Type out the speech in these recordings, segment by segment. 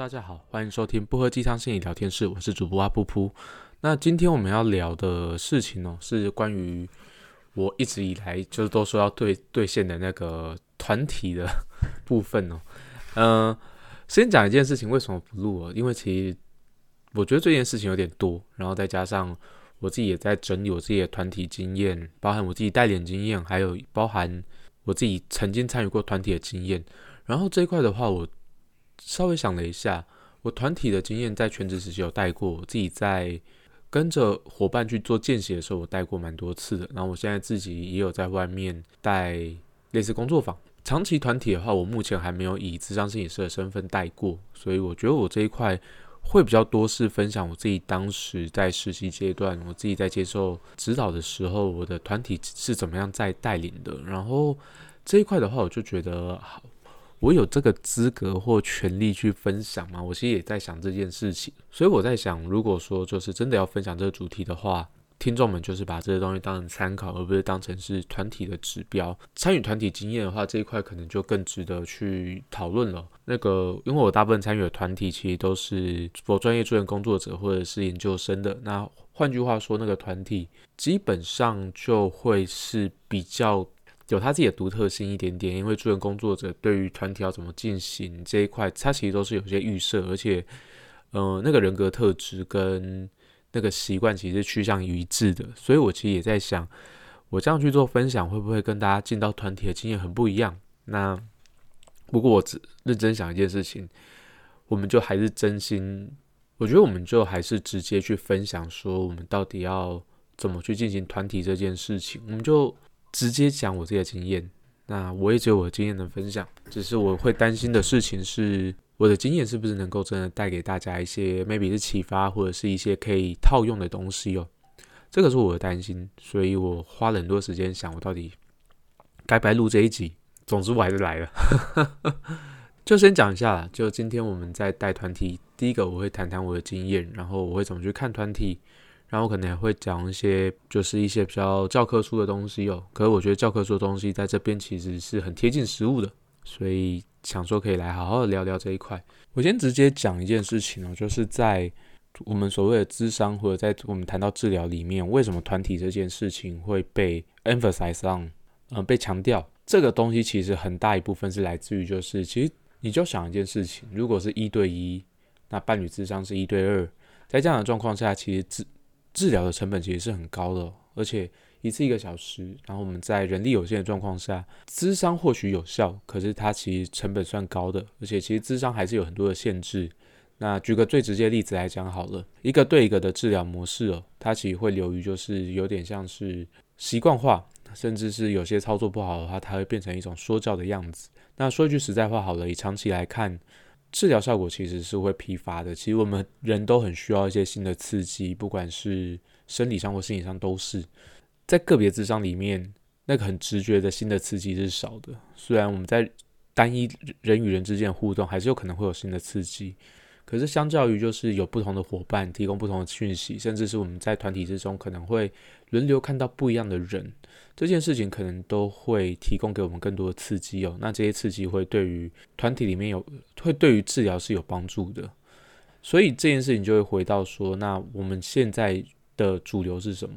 大家好，欢迎收听不喝鸡汤心理聊天室，我是主播阿布噗。那今天我们要聊的事情呢，是关于我一直以来就是都说要兑兑现的那个团体的部分哦。嗯，先讲一件事情，为什么不录啊？因为其实我觉得这件事情有点多，然后再加上我自己也在整理我自己的团体经验，包含我自己带脸经验，还有包含我自己曾经参与过团体的经验。然后这一块的话，我。稍微想了一下，我团体的经验在全职时期有带过，我自己在跟着伙伴去做见习的时候，我带过蛮多次的。然后我现在自己也有在外面带类似工作坊。长期团体的话，我目前还没有以智商心理师的身份带过，所以我觉得我这一块会比较多是分享我自己当时在实习阶段，我自己在接受指导的时候，我的团体是怎么样在带领的。然后这一块的话，我就觉得好。我有这个资格或权利去分享吗？我其实也在想这件事情，所以我在想，如果说就是真的要分享这个主题的话，听众们就是把这些东西当成参考，而不是当成是团体的指标。参与团体经验的话，这一块可能就更值得去讨论了。那个，因为我大部分参与的团体其实都是否专业助人工作者或者是研究生的，那换句话说，那个团体基本上就会是比较。有他自己的独特性一点点，因为助人工作者对于团体要怎么进行这一块，他其实都是有些预设，而且，呃，那个人格特质跟那个习惯其实趋向于一致的。所以我其实也在想，我这样去做分享，会不会跟大家进到团体的经验很不一样？那不过我只认真想一件事情，我们就还是真心，我觉得我们就还是直接去分享，说我们到底要怎么去进行团体这件事情，我们就。直接讲我自己的经验，那我也只有我的经验能分享。只是我会担心的事情是，我的经验是不是能够真的带给大家一些 maybe 是启发，或者是一些可以套用的东西哦。这个是我的担心，所以我花了很多时间想，我到底该不该录这一集。总之我还是来了，就先讲一下啦。就今天我们在带团体，第一个我会谈谈我的经验，然后我会怎么去看团体。然后可能也会讲一些，就是一些比较教科书的东西哦。可是我觉得教科书的东西在这边其实是很贴近实物的，所以想说可以来好好的聊聊这一块。我先直接讲一件事情哦，就是在我们所谓的智商或者在我们谈到治疗里面，为什么团体这件事情会被 emphasize on，嗯，被强调？这个东西其实很大一部分是来自于，就是其实你就想一件事情，如果是一对一，那伴侣智商是一对二，在这样的状况下，其实智治疗的成本其实是很高的，而且一次一个小时，然后我们在人力有限的状况下，智商或许有效，可是它其实成本算高的，而且其实智商还是有很多的限制。那举个最直接的例子来讲好了，一个对一个的治疗模式哦，它其实会流于就是有点像是习惯化，甚至是有些操作不好的话，它会变成一种说教的样子。那说一句实在话好了，以长期来看。治疗效果其实是会疲乏的。其实我们人都很需要一些新的刺激，不管是生理上或心理上都是。在个别智商里面，那个很直觉的新的刺激是少的。虽然我们在单一人与人之间的互动还是有可能会有新的刺激。可是，相较于就是有不同的伙伴提供不同的讯息，甚至是我们在团体之中可能会轮流看到不一样的人，这件事情可能都会提供给我们更多的刺激哦。那这些刺激会对于团体里面有，会对于治疗是有帮助的。所以这件事情就会回到说，那我们现在的主流是什么？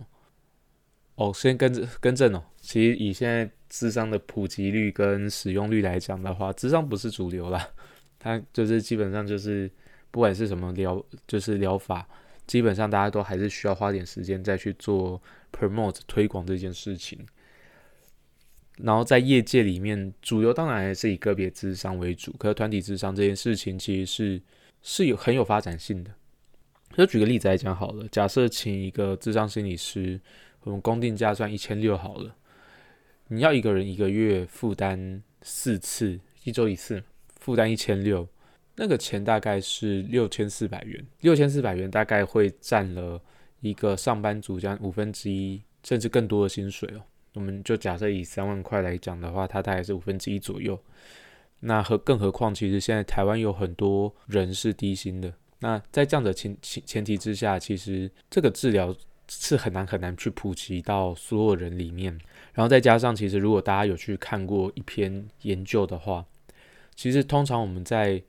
哦，先跟着更正哦。其实以现在智商的普及率跟使用率来讲的话，智商不是主流啦，它就是基本上就是。不管是什么疗，就是疗法，基本上大家都还是需要花点时间再去做 promote 推广这件事情。然后在业界里面，主流当然还是以个别智商为主，可是团体智商这件事情其实是是有很有发展性的。就举个例子来讲好了，假设请一个智商心理师，我们公定价算一千六好了，你要一个人一个月负担四次，一周一次，负担一千六。那个钱大概是六千四百元，六千四百元大概会占了一个上班族这样五分之一，甚至更多的薪水哦。我们就假设以三万块来讲的话，它大概是五分之一左右。那何更何况，其实现在台湾有很多人是低薪的。那在这样的前前前提之下，其实这个治疗是很难很难去普及到所有人里面。然后再加上，其实如果大家有去看过一篇研究的话，其实通常我们在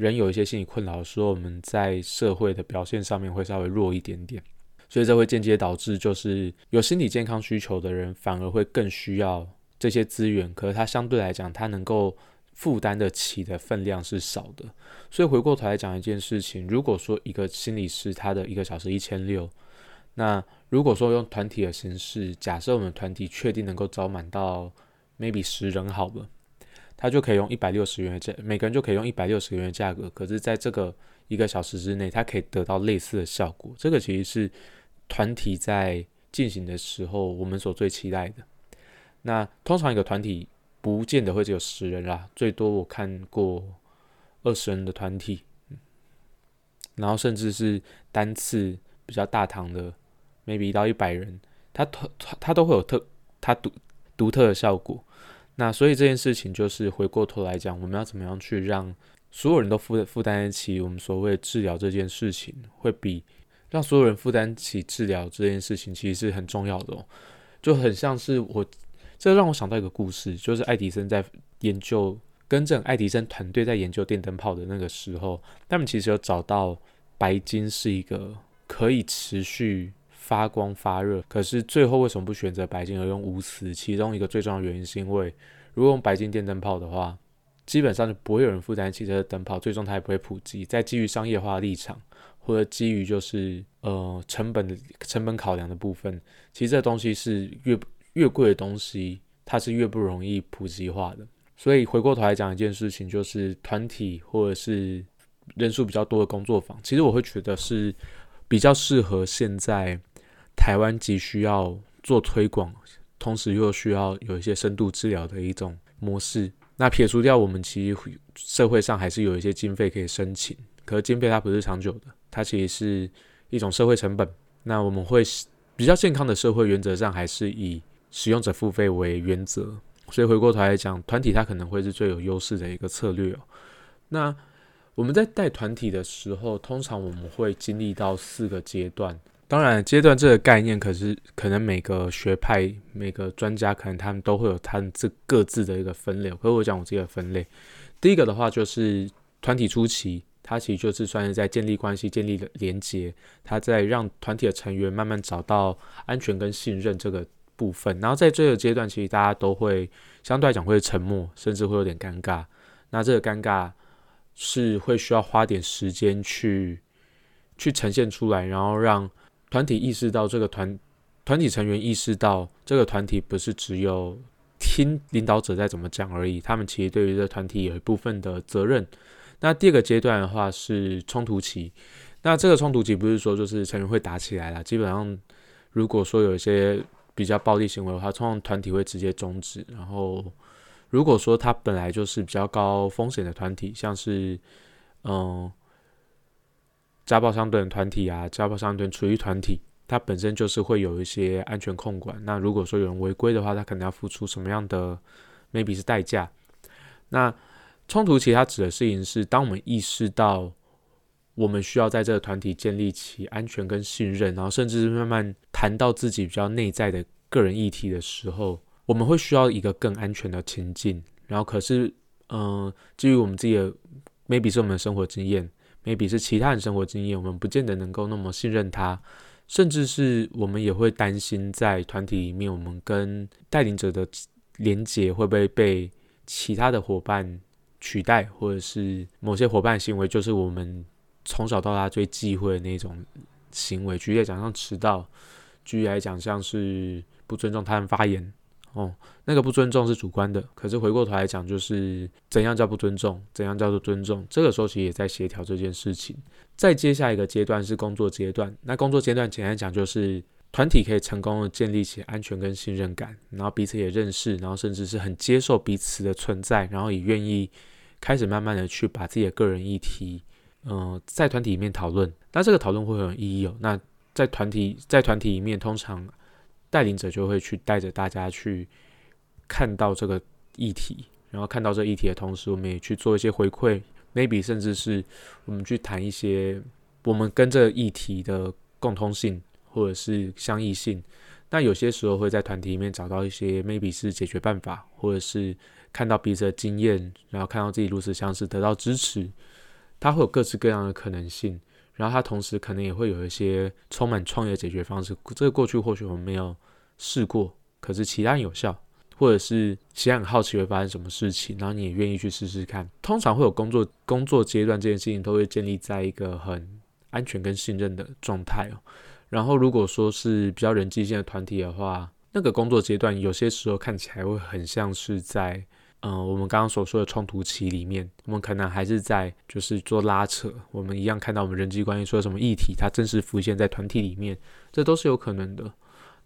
人有一些心理困扰的时候，我们在社会的表现上面会稍微弱一点点，所以这会间接导致，就是有心理健康需求的人反而会更需要这些资源，可是他相对来讲，他能够负担得起的分量是少的。所以回过头来讲一件事情，如果说一个心理师他的一个小时一千六，那如果说用团体的形式，假设我们团体确定能够招满到 maybe 十人好了。他就可以用一百六十元的价，每个人就可以用一百六十元的价格。可是，在这个一个小时之内，他可以得到类似的效果。这个其实是团体在进行的时候，我们所最期待的。那通常一个团体不见得会只有十人啦，最多我看过二十人的团体，然后甚至是单次比较大堂的，maybe 到一百人，它特它都会有特它独独特的效果。那所以这件事情就是回过头来讲，我们要怎么样去让所有人都负负担得起我们所谓治疗这件事情，会比让所有人负担起治疗这件事情，其实是很重要的哦。就很像是我，这让我想到一个故事，就是爱迪生在研究跟正爱迪生团队在研究电灯泡的那个时候，他们其实有找到白金是一个可以持续。发光发热，可是最后为什么不选择白金而用钨丝？其中一个最重要的原因是因为，如果用白金电灯泡的话，基本上就不会有人负担汽车的灯泡，最终它也不会普及。在基于商业化的立场，或者基于就是呃成本的成本考量的部分，其实这东西是越越贵的东西，它是越不容易普及化的。所以回过头来讲一件事情，就是团体或者是人数比较多的工作坊，其实我会觉得是比较适合现在。台湾急需要做推广，同时又需要有一些深度治疗的一种模式。那撇除掉我们其实社会上还是有一些经费可以申请，可是经费它不是长久的，它其实是一种社会成本。那我们会比较健康的社会原则上还是以使用者付费为原则。所以回过头来讲，团体它可能会是最有优势的一个策略哦。那我们在带团体的时候，通常我们会经历到四个阶段。当然，阶段这个概念，可是可能每个学派、每个专家，可能他们都会有他们这各自的一个分类。可是我讲我自己的分类，第一个的话就是团体初期，它其实就是算是在建立关系、建立连接，它在让团体的成员慢慢找到安全跟信任这个部分。然后在这个阶段，其实大家都会相对来讲会沉默，甚至会有点尴尬。那这个尴尬是会需要花点时间去去呈现出来，然后让。团体意识到这个团团体成员意识到这个团体不是只有听领导者在怎么讲而已，他们其实对于这个团体有一部分的责任。那第二个阶段的话是冲突期，那这个冲突期不是说就是成员会打起来了，基本上如果说有一些比较暴力行为的话，通常团体会直接终止。然后如果说他本来就是比较高风险的团体，像是嗯。家暴相对团体啊，家暴相对处于团体，它本身就是会有一些安全控管。那如果说有人违规的话，他可能要付出什么样的，maybe 是代价。那冲突其实它指的事情是，当我们意识到我们需要在这个团体建立起安全跟信任，然后甚至是慢慢谈到自己比较内在的个人议题的时候，我们会需要一个更安全的情境。然后可是，嗯，基于我们自己的 maybe 是我们的生活经验。Maybe 是其他人生活经验，我们不见得能够那么信任他，甚至是我们也会担心，在团体里面，我们跟带领者的连接会不会被其他的伙伴取代，或者是某些伙伴行为就是我们从小到大最忌讳的那种行为。举例来讲，像迟到；举例来讲，像是不尊重他人发言。哦，那个不尊重是主观的，可是回过头来讲，就是怎样叫不尊重，怎样叫做尊重。这个时候其实也在协调这件事情。再接下一个阶段是工作阶段，那工作阶段简单讲就是团体可以成功的建立起安全跟信任感，然后彼此也认识，然后甚至是很接受彼此的存在，然后也愿意开始慢慢的去把自己的个人议题，嗯，在团体里面讨论。那这个讨论会很有意义哦。那在团体在团体里面，通常。带领者就会去带着大家去看到这个议题，然后看到这议题的同时，我们也去做一些回馈，maybe 甚至是我们去谈一些我们跟这议题的共通性或者是相异性。那有些时候会在团体里面找到一些 maybe 是解决办法，或者是看到彼此的经验，然后看到自己如此相似，得到支持。它会有各式各样的可能性，然后它同时可能也会有一些充满创业解决方式。这个过去或许我们没有试过，可是其他有效，或者是其他很好奇会发生什么事情，然后你也愿意去试试看。通常会有工作工作阶段这件事情都会建立在一个很安全跟信任的状态哦。然后如果说是比较人际性的团体的话，那个工作阶段有些时候看起来会很像是在。嗯，我们刚刚所说的冲突期里面，我们可能还是在就是做拉扯。我们一样看到我们人际关系说什么议题，它真实浮现在团体里面，这都是有可能的。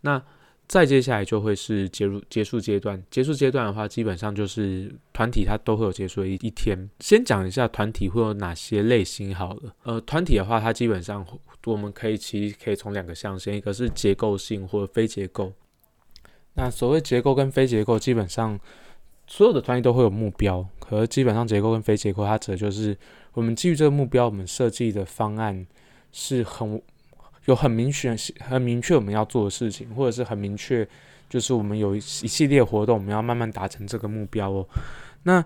那再接下来就会是结束结束阶段。结束阶段的话，基本上就是团体它都会有结束的一一天。先讲一下团体会有哪些类型好了。呃，团体的话，它基本上我们可以其实可以从两个象限，一个是结构性或者非结构。那所谓结构跟非结构，基本上。所有的团体都会有目标，可是基本上结构跟非结构，它指的就是我们基于这个目标，我们设计的方案是很有很明确、很明确我们要做的事情，或者是很明确，就是我们有一一系列活动，我们要慢慢达成这个目标哦。那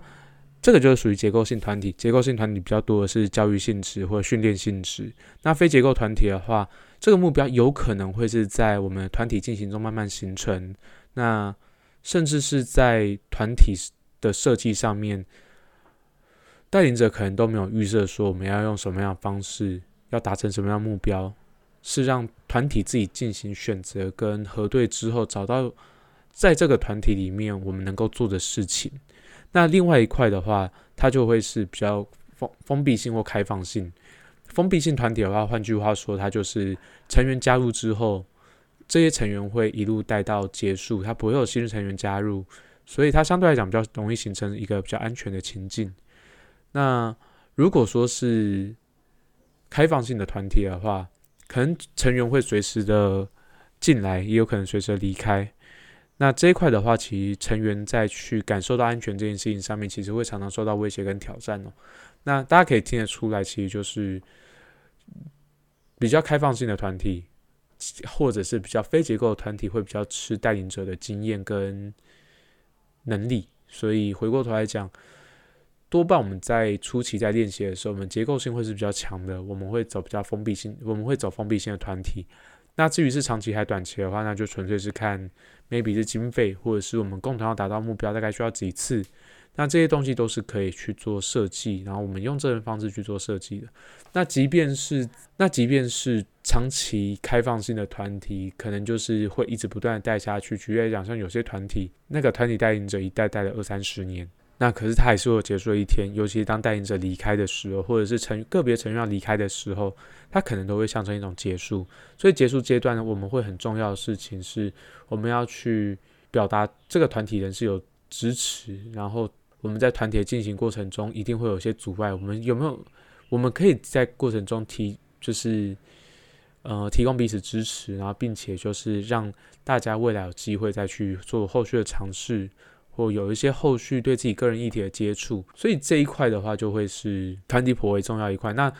这个就是属于结构性团体，结构性团体比较多的是教育性质或者训练性质。那非结构团体的话，这个目标有可能会是在我们团体进行中慢慢形成。那甚至是在团体的设计上面，带领者可能都没有预设说我们要用什么样的方式，要达成什么样的目标，是让团体自己进行选择跟核对之后，找到在这个团体里面我们能够做的事情。那另外一块的话，它就会是比较封封闭性或开放性。封闭性团体的话，换句话说，它就是成员加入之后。这些成员会一路带到结束，他不会有新的成员加入，所以它相对来讲比较容易形成一个比较安全的情境。那如果说是开放性的团体的话，可能成员会随时的进来，也有可能随时离开。那这一块的话，其实成员在去感受到安全这件事情上面，其实会常常受到威胁跟挑战哦。那大家可以听得出来，其实就是比较开放性的团体。或者是比较非结构的团体会比较吃带领者的经验跟能力，所以回过头来讲，多半我们在初期在练习的时候，我们结构性会是比较强的，我们会走比较封闭性，我们会走封闭性的团体。那至于是长期还短期的话，那就纯粹是看 maybe 是经费，或者是我们共同要达到目标，大概需要几次。那这些东西都是可以去做设计，然后我们用这种方式去做设计的。那即便是那即便是长期开放性的团体，可能就是会一直不断的带下去。举例来讲，像有些团体，那个团体带领者一带带了二三十年，那可是他还是会结束的一天。尤其当带领者离开的时候，或者是成个别成员要离开的时候，他可能都会象征一种结束。所以结束阶段呢，我们会很重要的事情是，我们要去表达这个团体人是有支持，然后。我们在团体进行过程中，一定会有些阻碍。我们有没有？我们可以在过程中提，就是呃，提供彼此支持，然后并且就是让大家未来有机会再去做后续的尝试，或有一些后续对自己个人议题的接触。所以这一块的话，就会是团体颇为重要一块。那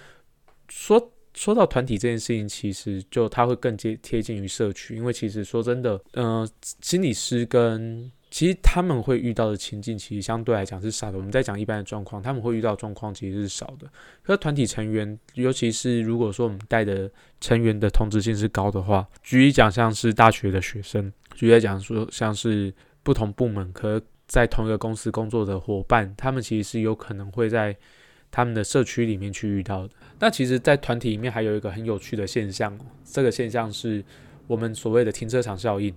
说说到团体这件事情，其实就它会更接贴近于社区，因为其实说真的，呃，心理师跟其实他们会遇到的情境，其实相对来讲是少的。我们在讲一般的状况，他们会遇到状况其实是少的。可团体成员，尤其是如果说我们带的成员的同质性是高的话，举例讲像是大学的学生，举例讲说像是不同部门，可在同一个公司工作的伙伴，他们其实是有可能会在他们的社区里面去遇到的。那其实，在团体里面还有一个很有趣的现象，这个现象是我们所谓的停车场效应。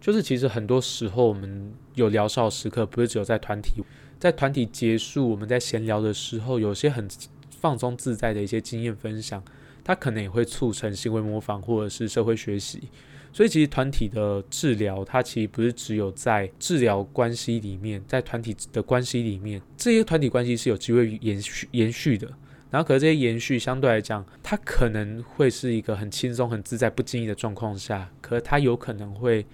就是其实很多时候我们有聊少时刻，不是只有在团体，在团体结束，我们在闲聊的时候，有些很放松自在的一些经验分享，它可能也会促成行为模仿或者是社会学习。所以其实团体的治疗，它其实不是只有在治疗关系里面，在团体的关系里面，这些团体关系是有机会延续延续的。然后可是这些延续相对来讲，它可能会是一个很轻松、很自在、不经意的状况下，可它有可能会。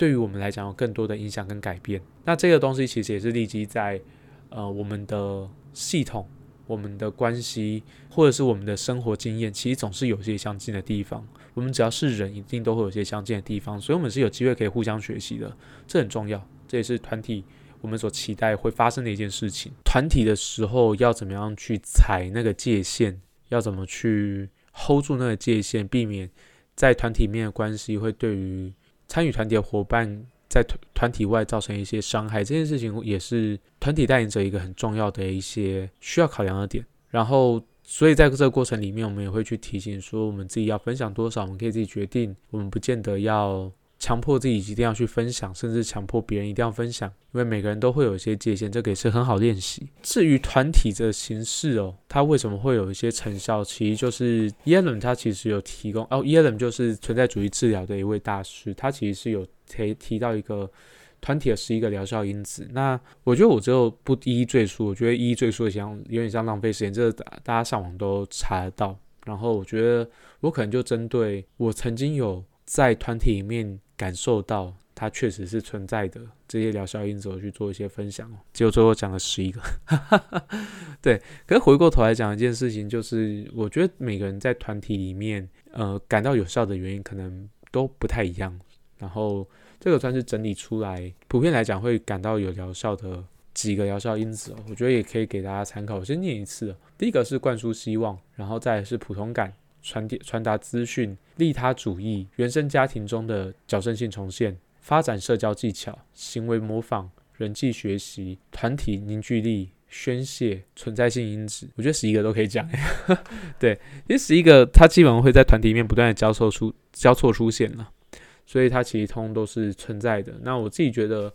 对于我们来讲，有更多的影响跟改变。那这个东西其实也是立即在呃我们的系统、我们的关系，或者是我们的生活经验，其实总是有些相近的地方。我们只要是人，一定都会有些相近的地方，所以我们是有机会可以互相学习的，这很重要。这也是团体我们所期待会发生的一件事情。团体的时候要怎么样去踩那个界限，要怎么去 hold 住那个界限，避免在团体面的关系会对于参与团体的伙伴在团团体外造成一些伤害，这件事情也是团体带领者一个很重要的一些需要考量的点。然后。所以在这个过程里面，我们也会去提醒说，我们自己要分享多少，我们可以自己决定。我们不见得要强迫自己一定要去分享，甚至强迫别人一定要分享，因为每个人都会有一些界限，这个也是很好练习。至于团体的形式哦，它为什么会有一些成效？其实就是耶伦他其实有提供哦，耶伦就是存在主义治疗的一位大师，他其实是有提提到一个。团体的十一个疗效因子，那我觉得我就不一一赘述。我觉得一一赘述像有点像浪费时间，这个大家上网都查得到。然后我觉得我可能就针对我曾经有在团体里面感受到它确实是存在的这些疗效因子，我去做一些分享哦。结果最后讲了十一个，对。可是回过头来讲一件事情，就是我觉得每个人在团体里面，呃，感到有效的原因可能都不太一样。然后。这个算是整理出来，普遍来讲会感到有疗效的几个疗效因子，我觉得也可以给大家参考。我先念一次第一个是灌输希望，然后再是普通感、传递传达资讯、利他主义、原生家庭中的矫正性重现、发展社交技巧、行为模仿、人际学习、团体凝聚力、宣泄、存在性因子。我觉得十一个都可以讲。对，因为十一个它基本上会在团体里面不断的交错出交错出现了。所以它其实通都是存在的。那我自己觉得，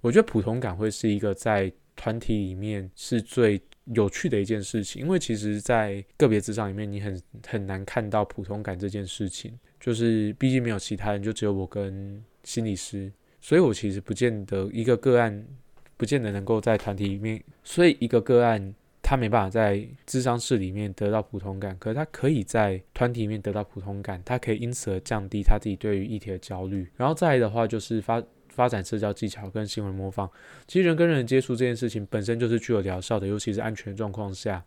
我觉得普通感会是一个在团体里面是最有趣的一件事情，因为其实，在个别职场里面，你很很难看到普通感这件事情，就是毕竟没有其他人，就只有我跟心理师，所以我其实不见得一个个案，不见得能够在团体里面，所以一个个案。他没办法在智商室里面得到普通感，可是他可以在团体里面得到普通感，他可以因此而降低他自己对于议题的焦虑。然后再来的话，就是发发展社交技巧跟行为模仿。其实人跟人接触这件事情本身就是具有疗效的，尤其是安全状况下。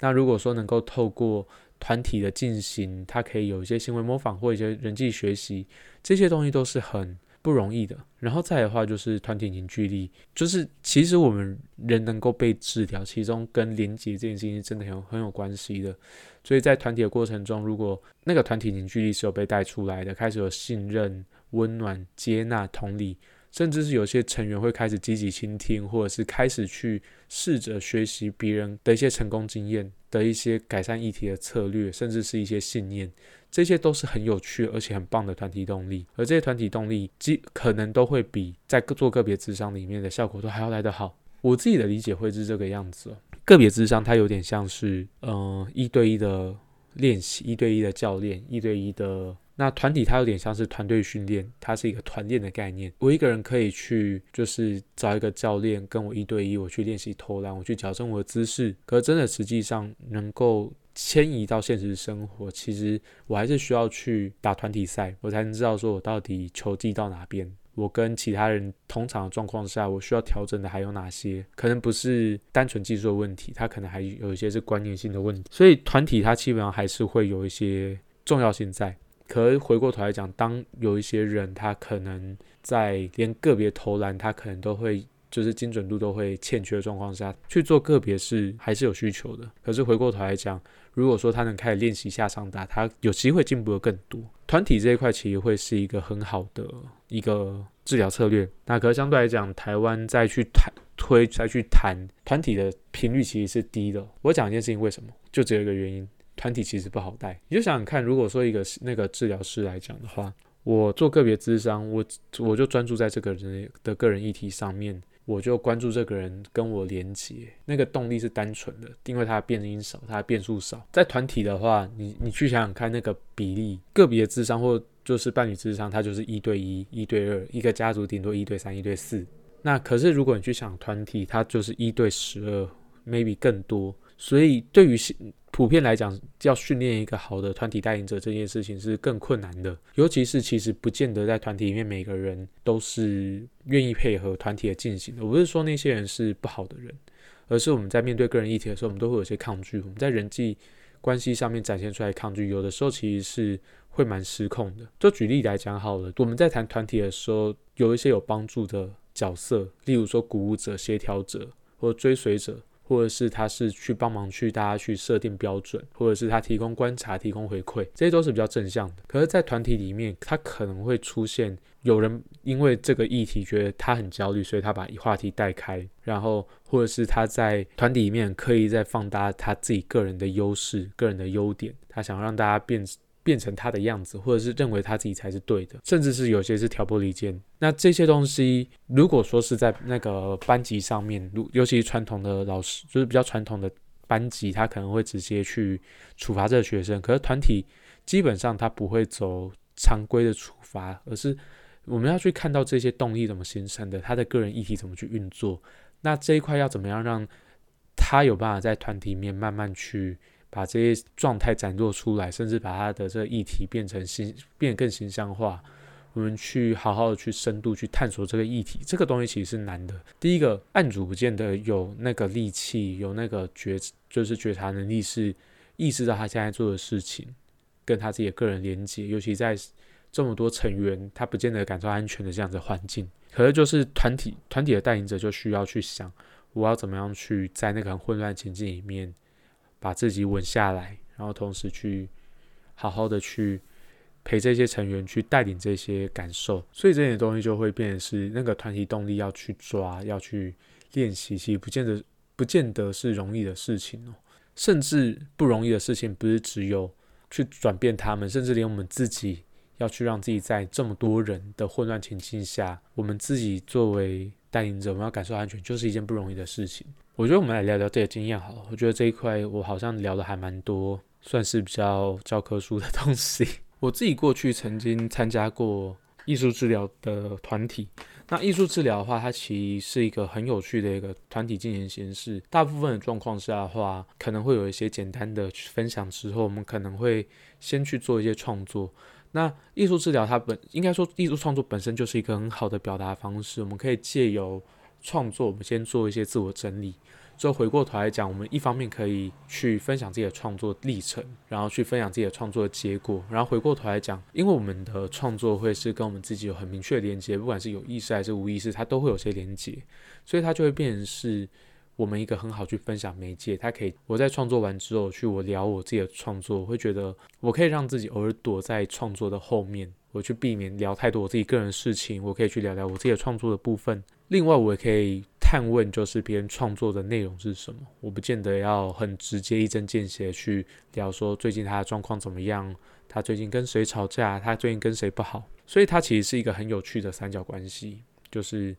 那如果说能够透过团体的进行，它可以有一些行为模仿或一些人际学习，这些东西都是很。不容易的，然后再的话就是团体凝聚力，就是其实我们人能够被治疗，其中跟连接这件事情真的很有很有关系的。所以在团体的过程中，如果那个团体凝聚力是有被带出来的，开始有信任、温暖、接纳、同理，甚至是有些成员会开始积极倾听，或者是开始去试着学习别人的一些成功经验的一些改善议题的策略，甚至是一些信念。这些都是很有趣而且很棒的团体动力，而这些团体动力，基可能都会比在做个别智商里面的效果都还要来得好。我自己的理解会是这个样子哦。个别智商它有点像是，嗯，一对一的练习，一对一的教练，一对一的。那团体它有点像是团队训练，它是一个团练的概念。我一个人可以去，就是找一个教练跟我一对一，我去练习投篮，我去矫正我的姿势。可是真的实际上能够。迁移到现实生活，其实我还是需要去打团体赛，我才能知道说我到底球技到哪边。我跟其他人同场的状况下，我需要调整的还有哪些？可能不是单纯技术的问题，它可能还有一些是观念性的问题。所以团体它基本上还是会有一些重要性在。可是回过头来讲，当有一些人他可能在连个别投篮，他可能都会。就是精准度都会欠缺的状况下去做个别是还是有需求的。可是回过头来讲，如果说他能开始练习下场打，他有机会进步的更多。团体这一块其实会是一个很好的一个治疗策略。那可是相对来讲，台湾再去谈推再去谈团体的频率其实是低的。我讲一件事情，为什么？就只有一个原因，团体其实不好带。你就想想看，如果说一个那个治疗师来讲的话，我做个别咨商，我我就专注在这个人的个人议题上面。我就关注这个人跟我连接，那个动力是单纯的，因为他变音少，他变数少。在团体的话，你你去想想看那个比例，个别智商或就是伴侣智商，它就是一对一、一对二，一个家族顶多一对三、一对四。那可是如果你去想团体，它就是一对十二，maybe 更多。所以对于普遍来讲，要训练一个好的团体带领者这件事情是更困难的，尤其是其实不见得在团体里面每个人都是愿意配合团体的进行的。我不是说那些人是不好的人，而是我们在面对个人议题的时候，我们都会有些抗拒。我们在人际关系上面展现出来抗拒，有的时候其实是会蛮失控的。就举例来讲好了，我们在谈团体的时候，有一些有帮助的角色，例如说鼓舞者、协调者或追随者。或者是他是去帮忙去大家去设定标准，或者是他提供观察、提供回馈，这些都是比较正向的。可是，在团体里面，他可能会出现有人因为这个议题觉得他很焦虑，所以他把话题带开，然后或者是他在团体里面刻意在放大他自己个人的优势、个人的优点，他想让大家变。变成他的样子，或者是认为他自己才是对的，甚至是有些是挑拨离间。那这些东西，如果说是在那个班级上面，如尤其传统的老师，就是比较传统的班级，他可能会直接去处罚这个学生。可是团体基本上他不会走常规的处罚，而是我们要去看到这些动力怎么形成的，他的个人议题怎么去运作。那这一块要怎么样让他有办法在团体里面慢慢去。把这些状态展露出来，甚至把他的这个议题变成形，变得更形象化。我们去好好的去深度去探索这个议题，这个东西其实是难的。第一个，案主不见得有那个力气，有那个觉，就是觉察能力，是意识到他现在做的事情跟他自己的个人连接。尤其在这么多成员，他不见得感受安全的这样子环境。可是就是团体团体的带领者就需要去想，我要怎么样去在那个很混乱情境里面。把自己稳下来，然后同时去好好的去陪这些成员去带领这些感受，所以这点东西就会变成是那个团体动力要去抓，要去练习，其实不见得不见得是容易的事情哦。甚至不容易的事情不是只有去转变他们，甚至连我们自己要去让自己在这么多人的混乱情境下，我们自己作为带领者，我们要感受安全，就是一件不容易的事情。我觉得我们来聊聊这个经验好了。我觉得这一块我好像聊的还蛮多，算是比较教科书的东西。我自己过去曾经参加过艺术治疗的团体。那艺术治疗的话，它其实是一个很有趣的一个团体进行形式。大部分的状况下的话，可能会有一些简单的分享之后，我们可能会先去做一些创作。那艺术治疗它本应该说艺术创作本身就是一个很好的表达方式，我们可以借由创作，我们先做一些自我整理。之后回过头来讲，我们一方面可以去分享自己的创作历程，然后去分享自己的创作结果，然后回过头来讲，因为我们的创作会是跟我们自己有很明确的连接，不管是有意识还是无意识，它都会有些连接，所以它就会变成是我们一个很好去分享媒介。它可以我在创作完之后去我聊我自己的创作，我会觉得我可以让自己偶尔躲在创作的后面，我去避免聊太多我自己个人的事情，我可以去聊聊我自己的创作的部分。另外，我也可以。探问就是别人创作的内容是什么，我不见得要很直接一针见血去聊说最近他的状况怎么样，他最近跟谁吵架，他最近跟谁不好，所以它其实是一个很有趣的三角关系，就是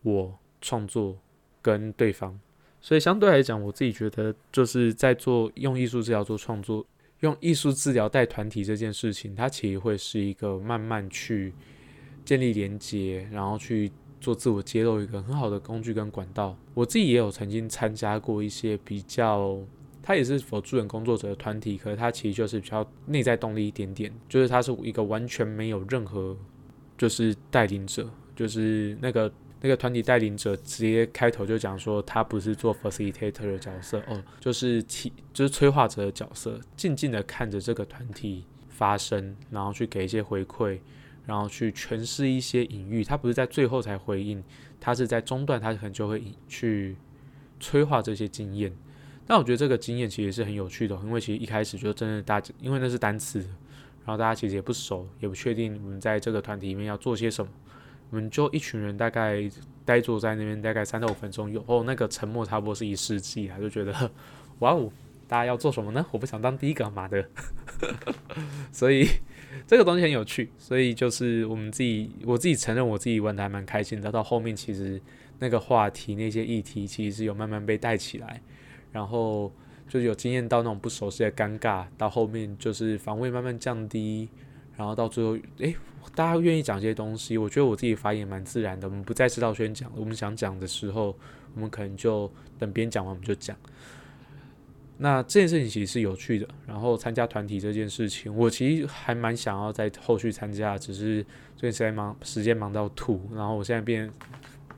我创作跟对方，所以相对来讲，我自己觉得就是在做用艺术治疗做创作，用艺术治疗带团体这件事情，它其实会是一个慢慢去建立连接，然后去。做自我揭露一个很好的工具跟管道，我自己也有曾经参加过一些比较，他也是否助人工作者的团体，可是他其实就是比较内在动力一点点，就是他是一个完全没有任何就是带领者，就是那个那个团体带领者直接开头就讲说他不是做 facilitator 的角色哦，就是提就是催化者的角色，静静的看着这个团体发生，然后去给一些回馈。然后去诠释一些隐喻，他不是在最后才回应，他是在中段，他可能就会去催化这些经验。但我觉得这个经验其实是很有趣的，因为其实一开始就真的大家，因为那是单词，然后大家其实也不熟，也不确定我们在这个团体里面要做些什么，我们就一群人大概呆坐在那边大概三到五分钟，有哦那个沉默差不多是一世纪啊，就觉得 哇哦，大家要做什么呢？我不想当第一个嘛的，所以。这个东西很有趣，所以就是我们自己，我自己承认我自己玩的还蛮开心的。到后面其实那个话题、那些议题，其实是有慢慢被带起来，然后就有经验到那种不熟悉的尴尬。到后面就是防卫慢慢降低，然后到最后，诶，大家愿意讲这些东西，我觉得我自己发言蛮自然的。我们不再知道宣讲，我们想讲的时候，我们可能就等别人讲完我们就讲。那这件事情其实是有趣的，然后参加团体这件事情，我其实还蛮想要在后续参加，只是最近实在忙，时间忙到吐，然后我现在变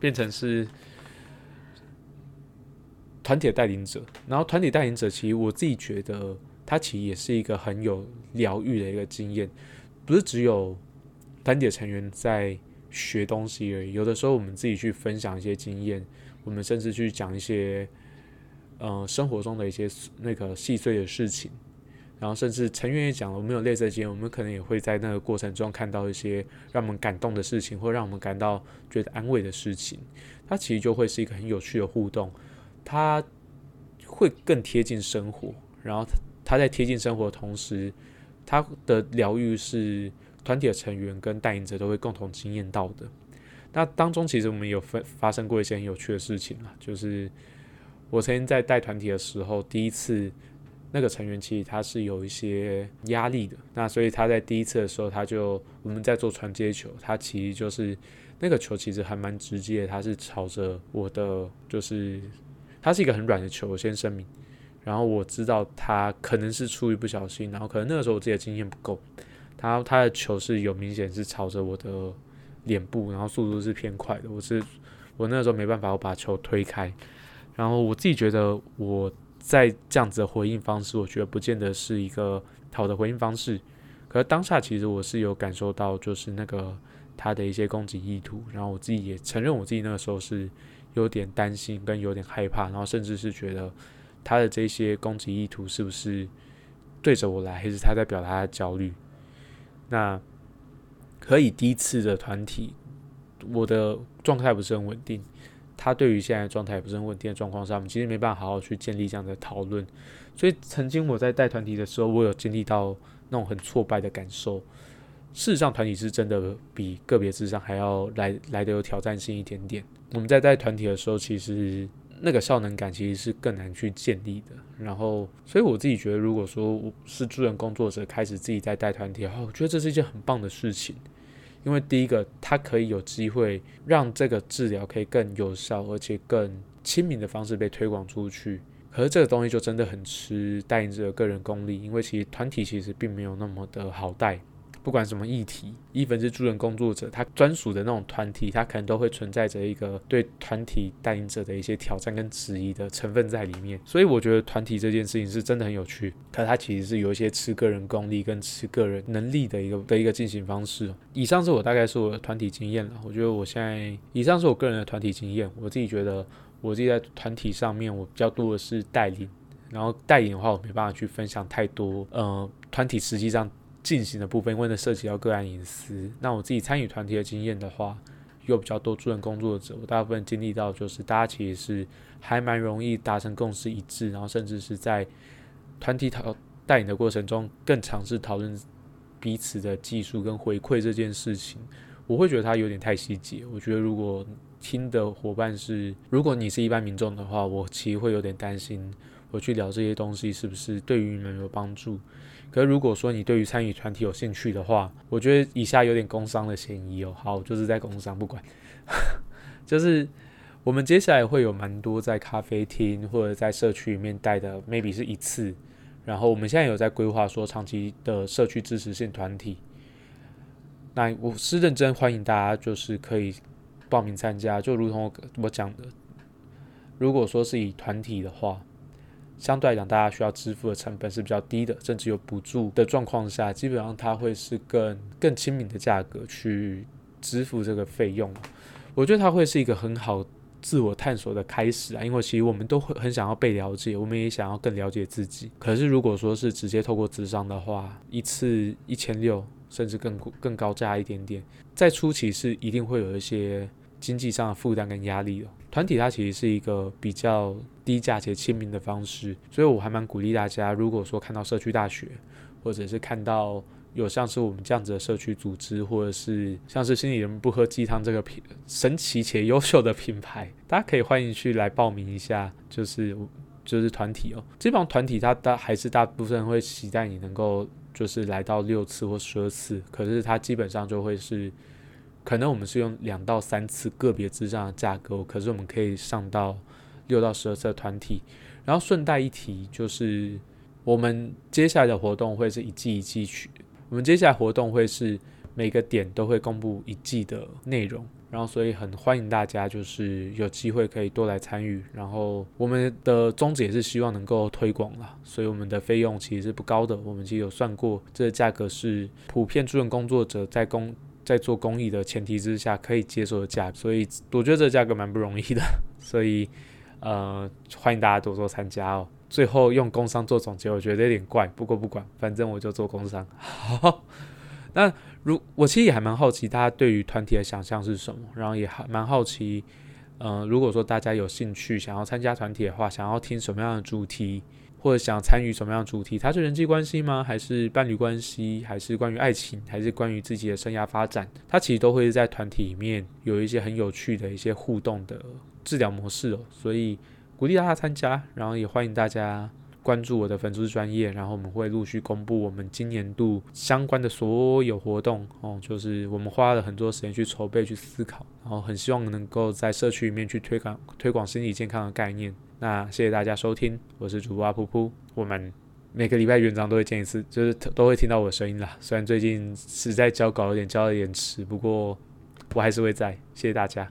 变成是团体带领者，然后团体带领者其实我自己觉得，他其实也是一个很有疗愈的一个经验，不是只有团体成员在学东西而已。有的时候我们自己去分享一些经验，我们甚至去讲一些呃生活中的一些那个细碎的事情。然后甚至成员也讲了，我们有类似的经验，我们可能也会在那个过程中看到一些让我们感动的事情，或让我们感到觉得安慰的事情。它其实就会是一个很有趣的互动，它会更贴近生活。然后它在贴近生活的同时，它的疗愈是团体的成员跟带领者都会共同经验到的。那当中其实我们有发发生过一些很有趣的事情啊，就是我曾经在带团体的时候，第一次。那个成员其实他是有一些压力的，那所以他在第一次的时候，他就我们在做传接球，他其实就是那个球其实还蛮直接，他是朝着我的，就是它是一个很软的球，我先声明。然后我知道他可能是出于不小心，然后可能那个时候我自己的经验不够，他他的球是有明显是朝着我的脸部，然后速度是偏快的，我是我那个时候没办法，我把球推开，然后我自己觉得我。在这样子的回应方式，我觉得不见得是一个好的回应方式。可是当下其实我是有感受到，就是那个他的一些攻击意图，然后我自己也承认我自己那个时候是有点担心跟有点害怕，然后甚至是觉得他的这些攻击意图是不是对着我来，还是他在表达他的焦虑？那可以第一次的团体，我的状态不是很稳定。他对于现在状态不是很稳定的状况下，我们其实没办法好好去建立这样的讨论。所以曾经我在带团体的时候，我有经历到那种很挫败的感受。事实上，团体是真的比个别智商还要来来的有挑战性一点点。我们在带团体的时候，其实那个效能感其实是更难去建立的。然后，所以我自己觉得，如果说我是助人工作者，开始自己在带团体，哦，我觉得这是一件很棒的事情。因为第一个，它可以有机会让这个治疗可以更有效，而且更亲民的方式被推广出去。可是这个东西就真的很吃带领者的个人功力，因为其实团体其实并没有那么的好带。不管什么议题，一分是助人工作者，他专属的那种团体，他可能都会存在着一个对团体带领者的一些挑战跟质疑的成分在里面。所以我觉得团体这件事情是真的很有趣，可它其实是有一些吃个人功力跟吃个人能力的一个的一个进行方式。以上是我大概是我的团体经验了。我觉得我现在以上是我个人的团体经验，我自己觉得我自己在团体上面我比较多的是带领，然后带领的话我没办法去分享太多。呃，团体实际上。进行的部分，因为呢涉及到个案隐私。那我自己参与团体的经验的话，有比较多助人工作者，我大部分经历到就是大家其实是还蛮容易达成共识一致，然后甚至是在团体讨带领的过程中，更尝试讨论彼此的技术跟回馈这件事情。我会觉得它有点太细节。我觉得如果听的伙伴是，如果你是一般民众的话，我其实会有点担心，我去聊这些东西是不是对于你们有帮助。可是如果说你对于参与团体有兴趣的话，我觉得以下有点工伤的嫌疑哦。好，就是在工伤，不管，就是我们接下来会有蛮多在咖啡厅或者在社区里面带的，maybe 是一次。然后我们现在有在规划说长期的社区支持性团体。那我是认真欢迎大家，就是可以报名参加。就如同我讲的，如果说是以团体的话。相对来讲，大家需要支付的成本是比较低的，甚至有补助的状况下，基本上它会是更更亲民的价格去支付这个费用。我觉得它会是一个很好自我探索的开始啊，因为其实我们都会很想要被了解，我们也想要更了解自己。可是如果说是直接透过智商的话，一次一千六，甚至更更高价一点点，在初期是一定会有一些经济上的负担跟压力的。团体它其实是一个比较低价且亲民的方式，所以我还蛮鼓励大家，如果说看到社区大学，或者是看到有像是我们这样子的社区组织，或者是像是心理人不喝鸡汤这个品神奇且优秀的品牌，大家可以欢迎去来报名一下，就是就是团体哦。基本上团体它大还是大部分会期待你能够就是来到六次或十二次，可是它基本上就会是。可能我们是用两到三次个别智障的价格，可是我们可以上到六到十二次团体。然后顺带一提，就是我们接下来的活动会是一季一季去。我们接下来活动会是每个点都会公布一季的内容，然后所以很欢迎大家就是有机会可以多来参与。然后我们的宗旨也是希望能够推广啦，所以我们的费用其实是不高的。我们其实有算过，这个价格是普遍助人工作者在公在做公益的前提之下可以接受的价，所以我觉得这价格蛮不容易的，所以呃欢迎大家多多参加哦。最后用工商做总结，我觉得有点怪，不过不管，反正我就做工商。好，那如我其实也还蛮好奇大家对于团体的想象是什么，然后也还蛮好奇，呃，如果说大家有兴趣想要参加团体的话，想要听什么样的主题？或者想参与什么样的主题？它是人际关系吗？还是伴侣关系？还是关于爱情？还是关于自己的生涯发展？它其实都会在团体里面有一些很有趣的一些互动的治疗模式哦。所以鼓励大家参加，然后也欢迎大家关注我的粉丝专业，然后我们会陆续公布我们今年度相关的所有活动哦。就是我们花了很多时间去筹备、去思考，然后很希望能够在社区里面去推广推广身体健康的概念。那谢谢大家收听，我是主播阿噗噗。我们每个礼拜园长都会见一次，就是都会听到我的声音啦。虽然最近实在交稿有点交的延迟，不过我还是会在。谢谢大家。